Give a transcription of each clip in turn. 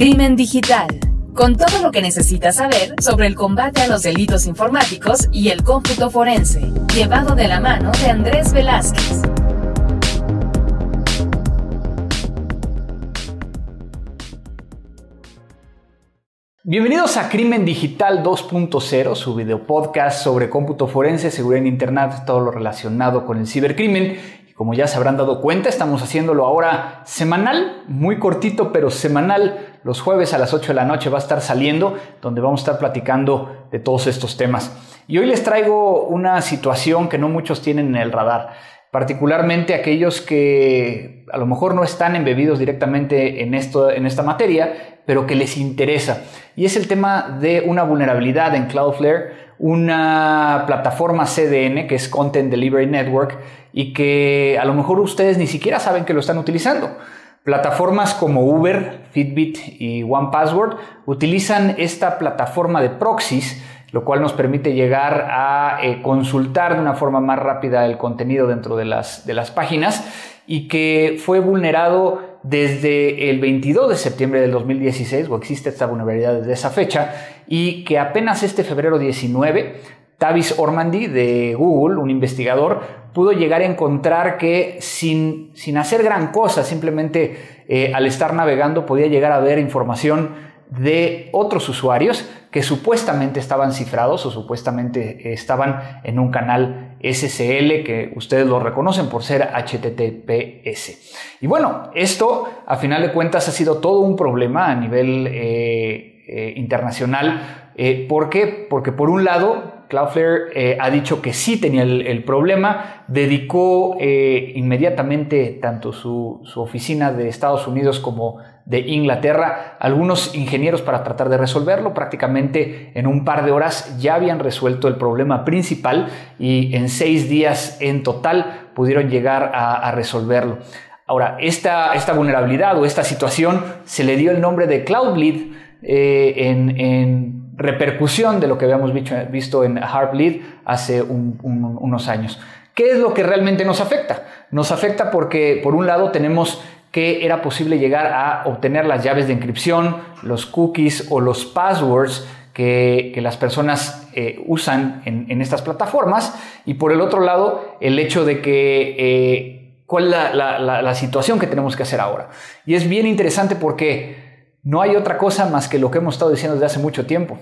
Crimen Digital, con todo lo que necesitas saber sobre el combate a los delitos informáticos y el cómputo forense, llevado de la mano de Andrés Velázquez. Bienvenidos a Crimen Digital 2.0, su video podcast sobre cómputo forense, seguridad en Internet, todo lo relacionado con el cibercrimen. Como ya se habrán dado cuenta, estamos haciéndolo ahora semanal, muy cortito, pero semanal. Los jueves a las 8 de la noche va a estar saliendo, donde vamos a estar platicando de todos estos temas. Y hoy les traigo una situación que no muchos tienen en el radar particularmente aquellos que a lo mejor no están embebidos directamente en, esto, en esta materia, pero que les interesa. Y es el tema de una vulnerabilidad en Cloudflare, una plataforma CDN que es Content Delivery Network y que a lo mejor ustedes ni siquiera saben que lo están utilizando. Plataformas como Uber, Fitbit y OnePassword utilizan esta plataforma de proxies lo cual nos permite llegar a eh, consultar de una forma más rápida el contenido dentro de las, de las páginas y que fue vulnerado desde el 22 de septiembre del 2016, o existe esta vulnerabilidad desde esa fecha, y que apenas este febrero 19, Tavis Ormandy de Google, un investigador, pudo llegar a encontrar que sin, sin hacer gran cosa, simplemente eh, al estar navegando podía llegar a ver información de otros usuarios que supuestamente estaban cifrados o supuestamente estaban en un canal SSL que ustedes lo reconocen por ser HTTPS. Y bueno, esto a final de cuentas ha sido todo un problema a nivel eh, eh, internacional. Eh, ¿Por qué? Porque por un lado Cloudflare eh, ha dicho que sí tenía el, problema, dedicó eh, inmediatamente tanto su, oficina de Estados Unidos como de Inglaterra algunos ingenieros para tratar de resolverlo. Prácticamente en un par de horas ya habían resuelto el problema principal y en seis días en total pudieron llegar a, resolverlo. Ahora, esta, esta, vulnerabilidad o esta situación se le dio el nombre de Cloudbleed eh, en repercusión de lo que habíamos visto en Heartbleed hace unos años. ¿Qué es lo que realmente nos afecta? Nos afecta porque, por un lado, tenemos que era posible llegar a obtener las llaves de encripción, los cookies o los passwords que, las personas eh, usan en, estas plataformas. Y por el otro lado, el hecho de que... Eh, ¿Cuál es la situación que tenemos que hacer ahora? Y es bien interesante porque no hay otra cosa más que lo que hemos estado diciendo desde hace mucho tiempo.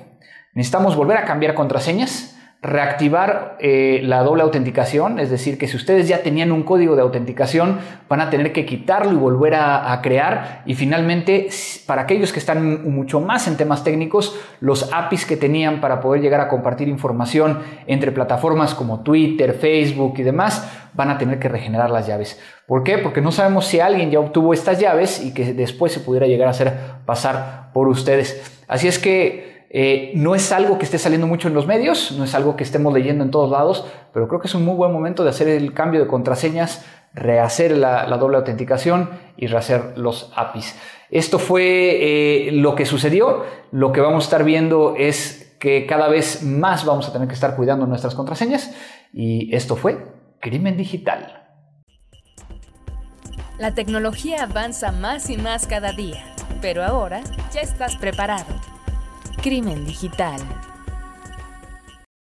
Necesitamos volver a cambiar contraseñas, reactivar eh, la doble autenticación, es decir, que si ustedes ya tenían un código de autenticación, van a tener que quitarlo y volver a, crear. Y finalmente, para aquellos que están mucho más en temas técnicos, los APIs que tenían para poder llegar a compartir información entre plataformas como Twitter, Facebook y demás, van a tener que regenerar las llaves. ¿Por qué? Porque no sabemos si alguien ya obtuvo estas llaves y que después se pudiera llegar a hacer pasar por ustedes. Así es que eh, no es algo que esté saliendo mucho en los medios, no es algo que estemos leyendo en todos lados, pero creo que es un muy buen momento de hacer el cambio de contraseñas, rehacer la, doble autenticación y rehacer los APIs. Esto fue eh, lo que sucedió. Lo que vamos a estar viendo es que cada vez más vamos a tener que estar cuidando nuestras contraseñas y esto fue Crimen Digital. La tecnología avanza más y más cada día, pero ahora ya estás preparado. Crimen Digital.